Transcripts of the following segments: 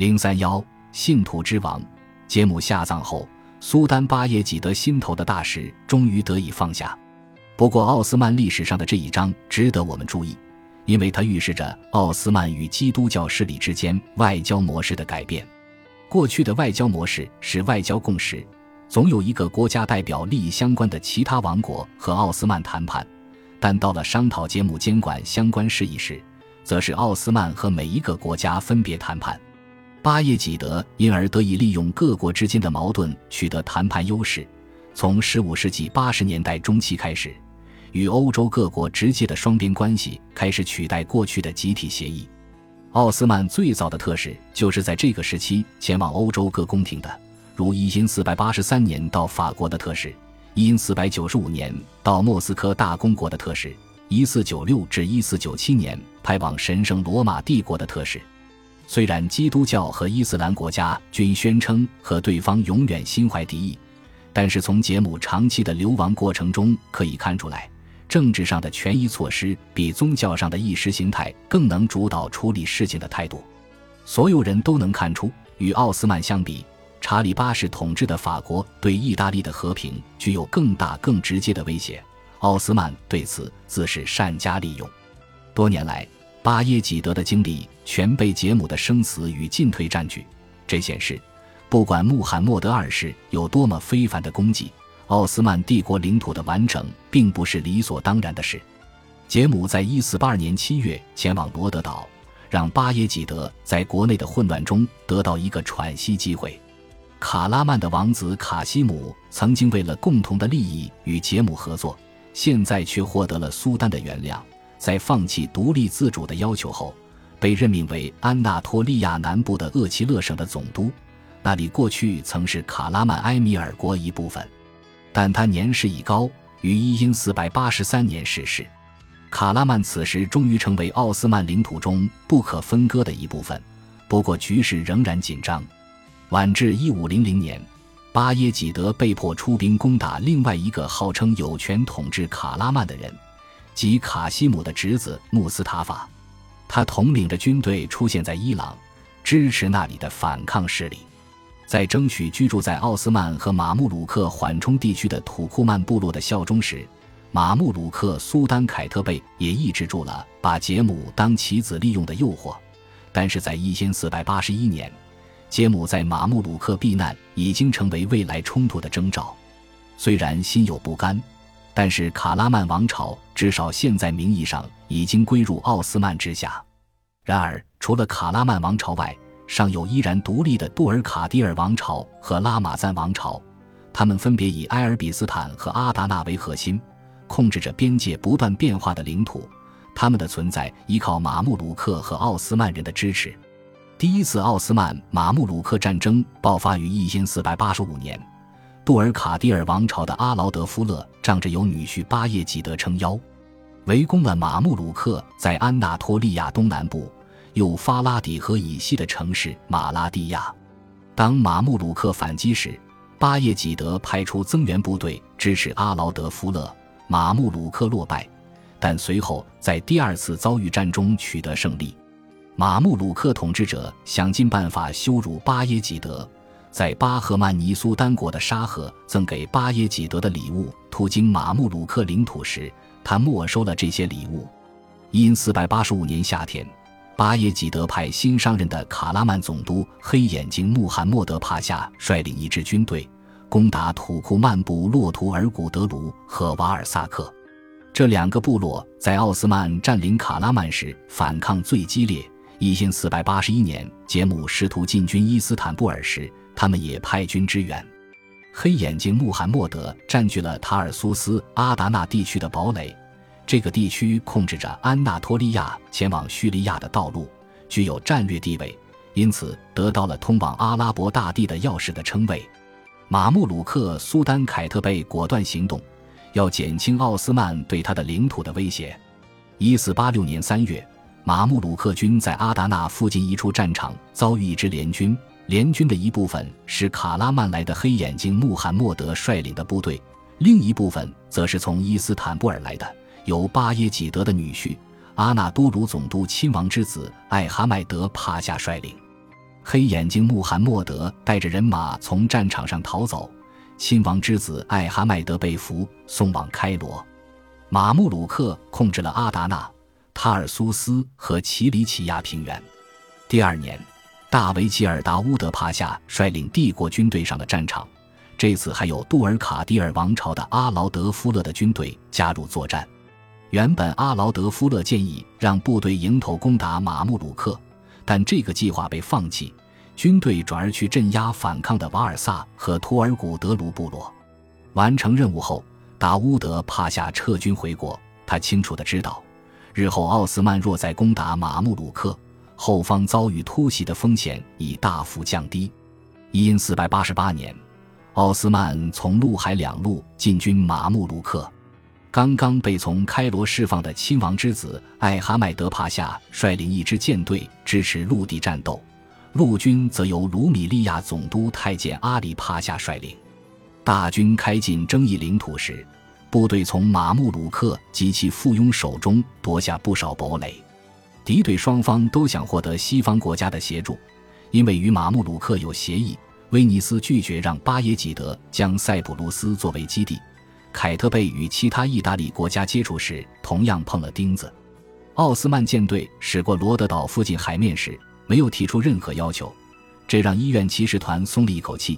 零三幺信徒之王，杰姆下葬后，苏丹巴耶济德心头的大石终于得以放下。不过，奥斯曼历史上的这一章值得我们注意，因为它预示着奥斯曼与基督教势力之间外交模式的改变。过去的外交模式是外交共识，总有一个国家代表利益相关的其他王国和奥斯曼谈判，但到了商讨杰姆监管相关事宜时，则是奥斯曼和每一个国家分别谈判。巴耶济德因而得以利用各国之间的矛盾取得谈判优势。从15世纪80年代中期开始。与欧洲各国直接的双边关系开始取代过去的集体协议。奥斯曼最早的特使就是在这个时期前往欧洲各宫廷的，如一因四百八十三年到法国的特使，一因四百九十五年到莫斯科大公国的特使，一四九六至一四九七年派往神圣罗马帝国的特使。虽然基督教和伊斯兰国家均宣称和对方永远心怀敌意，但是从杰姆长期的流亡过程中可以看出来。政治上的权益措施比宗教上的意识形态更能主导处理事情的态度。所有人都能看出，与奥斯曼相比，查理八世统治的法国对意大利的和平具有更大、更直接的威胁。奥斯曼对此自是善加利用。多年来，巴耶济德的精力全被杰姆的生死与进退占据。这显示，不管穆罕默德二世有多么非凡的功绩。奥斯曼帝国领土的完整并不是理所当然的事。杰姆在一四八二年七月前往罗德岛，让巴耶济德在国内的混乱中得到一个喘息机会。卡拉曼的王子卡西姆曾经为了共同的利益与杰姆合作，现在却获得了苏丹的原谅。在放弃独立自主的要求后，被任命为安纳托利亚南部的厄齐勒省的总督，那里过去曾是卡拉曼埃米尔国一部分。但他年事已高，于一因四百八十三年逝世。卡拉曼此时终于成为奥斯曼领土中不可分割的一部分。不过局势仍然紧张。晚至一五零零年，巴耶济德被迫出兵攻打另外一个号称有权统治卡拉曼的人，即卡西姆的侄子穆斯塔法。他统领着军队出现在伊朗，支持那里的反抗势力。在争取居住在奥斯曼和马穆鲁克缓冲地区的土库曼部落的效忠时，马穆鲁克苏丹凯特贝也抑制住了把杰姆当棋子利用的诱惑。但是在一千四百八十一年，杰姆在马穆鲁克避难已经成为未来冲突的征兆。虽然心有不甘，但是卡拉曼王朝至少现在名义上已经归入奥斯曼之下。然而，除了卡拉曼王朝外，尚有依然独立的杜尔卡迪尔王朝和拉玛赞王朝，他们分别以埃尔比斯坦和阿达纳为核心，控制着边界不断变化的领土。他们的存在依靠马穆鲁克和奥斯曼人的支持。第一次奥斯曼马穆鲁克战争爆发于一千四百八十五年，杜尔卡迪尔王朝的阿劳德夫勒仗着有女婿巴叶济德撑腰，围攻了马穆鲁克在安纳托利亚东南部。有发拉底河以西的城市马拉蒂亚。当马穆鲁克反击时，巴叶济德派出增援部队支持阿劳德夫勒，马穆鲁克落败，但随后在第二次遭遇战中取得胜利。马穆鲁克统治者想尽办法羞辱巴耶济德，在巴赫曼尼苏丹国的沙赫赠给巴耶济德的礼物途经马穆鲁克领土时，他没收了这些礼物。因四百八十五年夏天。巴耶济德派新上任的卡拉曼总督黑眼睛穆罕默德帕夏率领一支军队攻打土库曼部落图尔古德卢和瓦尔萨克，这两个部落在奥斯曼占领卡拉曼时反抗最激烈。一千四百八十一年，杰姆试图进军伊斯坦布尔时，他们也派军支援。黑眼睛穆罕默德占据了塔尔苏斯阿达纳地区的堡垒。这个地区控制着安纳托利亚前往叙利亚的道路，具有战略地位，因此得到了通往阿拉伯大地的钥匙的称谓。马穆鲁克苏丹凯特贝果断行动，要减轻奥斯曼对他的领土的威胁。一四八六年三月，马穆鲁克军在阿达纳附近一处战场遭遇一支联军，联军的一部分是卡拉曼来的黑眼睛穆罕默德率领的部队，另一部分则是从伊斯坦布尔来的。由巴耶济德的女婿阿纳都鲁总督亲王之子艾哈迈德帕夏率领，黑眼睛穆罕默德带着人马从战场上逃走，亲王之子艾哈迈德被俘，送往开罗。马穆鲁克控制了阿达纳、塔尔苏斯和奇里乞亚平原。第二年，大维吉尔达乌德帕夏率领帝国军队上了战场，这次还有杜尔卡迪尔王朝的阿劳德夫勒的军队加入作战。原本阿劳德夫勒建议让部队迎头攻打马穆鲁克，但这个计划被放弃，军队转而去镇压反抗的瓦尔萨和托尔古德卢部落。完成任务后。达乌德帕夏撤军回国，他清楚的知道，日后奥斯曼若再攻打马穆鲁克，后方遭遇突袭的风险已大幅降低。因四百八十八年，奥斯曼从陆海两路进军马穆鲁克，刚刚被从开罗释放的亲王之子艾哈迈德帕夏率领一支舰队支持陆地战斗，陆军则由卢米利亚总督太监阿里帕夏率领。大军开进争议领土时，部队从马穆鲁克及其附庸手中夺下不少堡垒。敌对双方都想获得西方国家的协助，因为与马穆鲁克有协议。威尼斯拒绝让巴耶济德将塞浦路斯作为基地。凯特贝与其他意大利国家接触时，同样碰了钉子。奥斯曼舰队驶过罗德岛附近海面时，没有提出任何要求，这让医院骑士团松了一口气。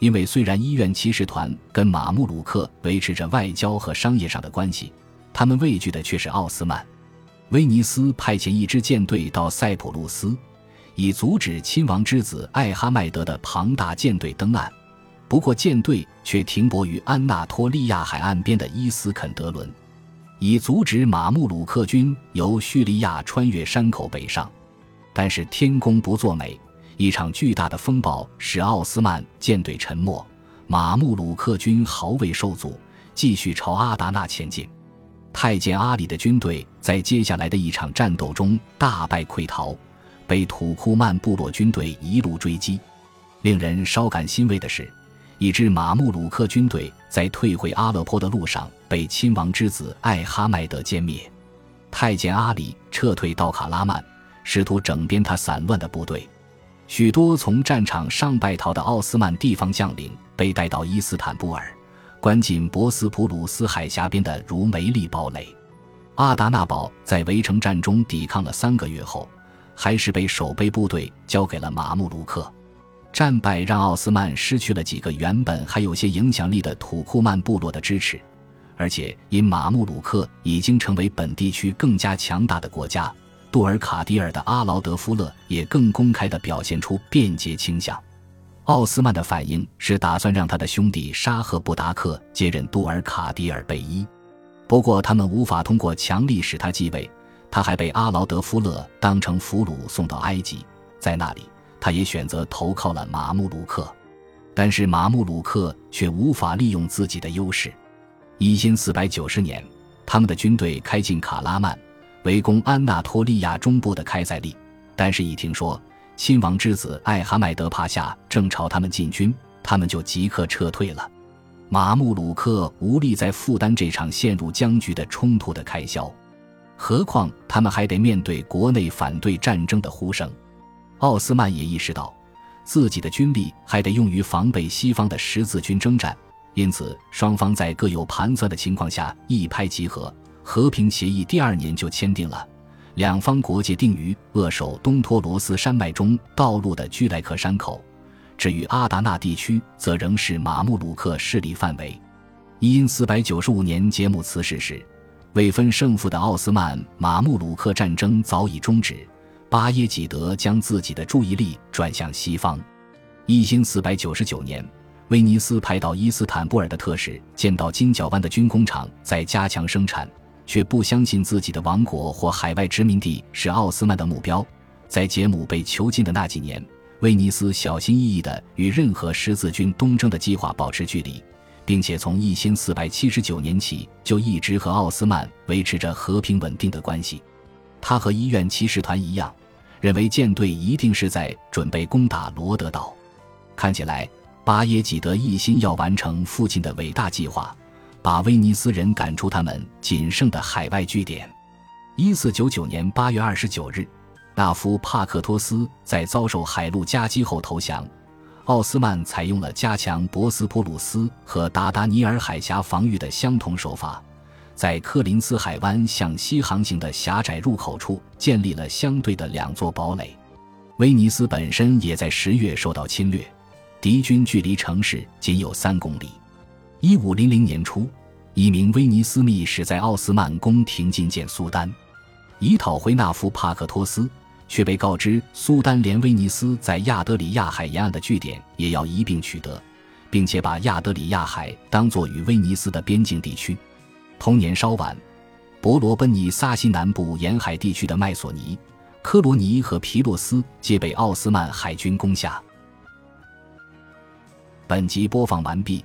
因为虽然医院骑士团跟马穆鲁克维持着外交和商业上的关系，他们畏惧的却是奥斯曼。威尼斯派遣一支舰队到塞浦路斯，以阻止亲王之子艾哈迈德的庞大舰队登岸。不过，舰队却停泊于安纳托利亚海岸边的伊斯肯德伦，以阻止马穆鲁克军由叙利亚穿越山口北上。但是天公不作美。一场巨大的风暴使奥斯曼舰队沉没，马穆鲁克军毫未受阻，继续朝阿达纳前进。太监阿里的军队在接下来的一场战斗中大败溃逃，被土库曼部落军队一路追击。令人稍感欣慰的是，一支马穆鲁克军队在退回阿勒颇的路上被亲王之子艾哈迈德歼灭。太监阿里撤退到卡拉曼，试图整编他散乱的部队。许多从战场上败逃的奥斯曼地方将领被带到伊斯坦布尔，关进博斯普鲁斯海峡边的如梅利堡垒。阿达纳堡在围城战中抵抗了三个月后，还是被守备部队交给了马穆鲁克。战败让奥斯曼失去了几个原本还有些影响力的土库曼部落的支持，而且因马穆鲁克已经成为本地区更加强大的国家。杜尔卡迪尔的阿劳德夫勒也更公开地表现出便捷倾向。奥斯曼的反应是打算让他的兄弟沙赫布达克接任杜尔卡迪尔贝伊，不过他们无法通过强力使他继位。他还被阿劳德夫勒当成俘虏送到埃及，在那里他也选择投靠了马穆鲁克，但是马穆鲁克却无法利用自己的优势。一千四百九十年，他们的军队开进卡拉曼。围攻安纳托利亚中部的开塞利，但是，一听说亲王之子艾哈迈德帕夏正朝他们进军，他们就即刻撤退了。马穆鲁克无力再负担这场陷入僵局的冲突的开销，何况他们还得面对国内反对战争的呼声。奥斯曼也意识到，自己的军力还得用于防备西方的十字军征战，因此，双方在各有盘算的情况下一拍即合。和平协议第二年就签订了，两方国界定于扼守东托罗斯山脉中道路的居莱克山口。至于阿达纳地区，则仍是马穆鲁克势力范围。因四百九十五年杰姆辞世时，未分胜负的奥斯曼马穆鲁克战争早已终止。巴耶济德将自己的注意力转向西方。一星四百九十九年。威尼斯派到伊斯坦布尔的特使见到金角湾的军工厂在加强生产。却不相信自己的王国或海外殖民地是奥斯曼的目标。在杰姆被囚禁的那几年，威尼斯小心翼翼地与任何十字军东征的计划保持距离，并且从一千四百七十九年起就一直和奥斯曼维持着和平稳定的关系。他和医院骑士团一样，认为舰队一定是在准备攻打罗德岛。看起来，巴耶济德一心要完成父亲的伟大计划。把威尼斯人赶出他们仅剩的海外据点。一四九九年八月二十九日，纳夫帕克托斯在遭受海陆夹击后投降。奥斯曼采用了加强博斯普鲁斯和达达尼尔海峡防御的相同手法，在科林斯海湾向西航行的狭窄入口处建立了相对的两座堡垒。威尼斯本身也在十月受到侵略，敌军距离城市仅有三公里。一五零零年初，一名威尼斯密使在奥斯曼宫廷觐见苏丹，以讨回纳夫帕克托斯。却被告知，苏丹连威尼斯在亚德里亚海沿岸的据点也要一并取得，并且把亚德里亚海当作与威尼斯的边境地区。同年稍晚，伯罗奔尼撒西南部沿海地区的麦索尼、科罗尼和皮洛斯皆被奥斯曼海军攻下。本集播放完毕，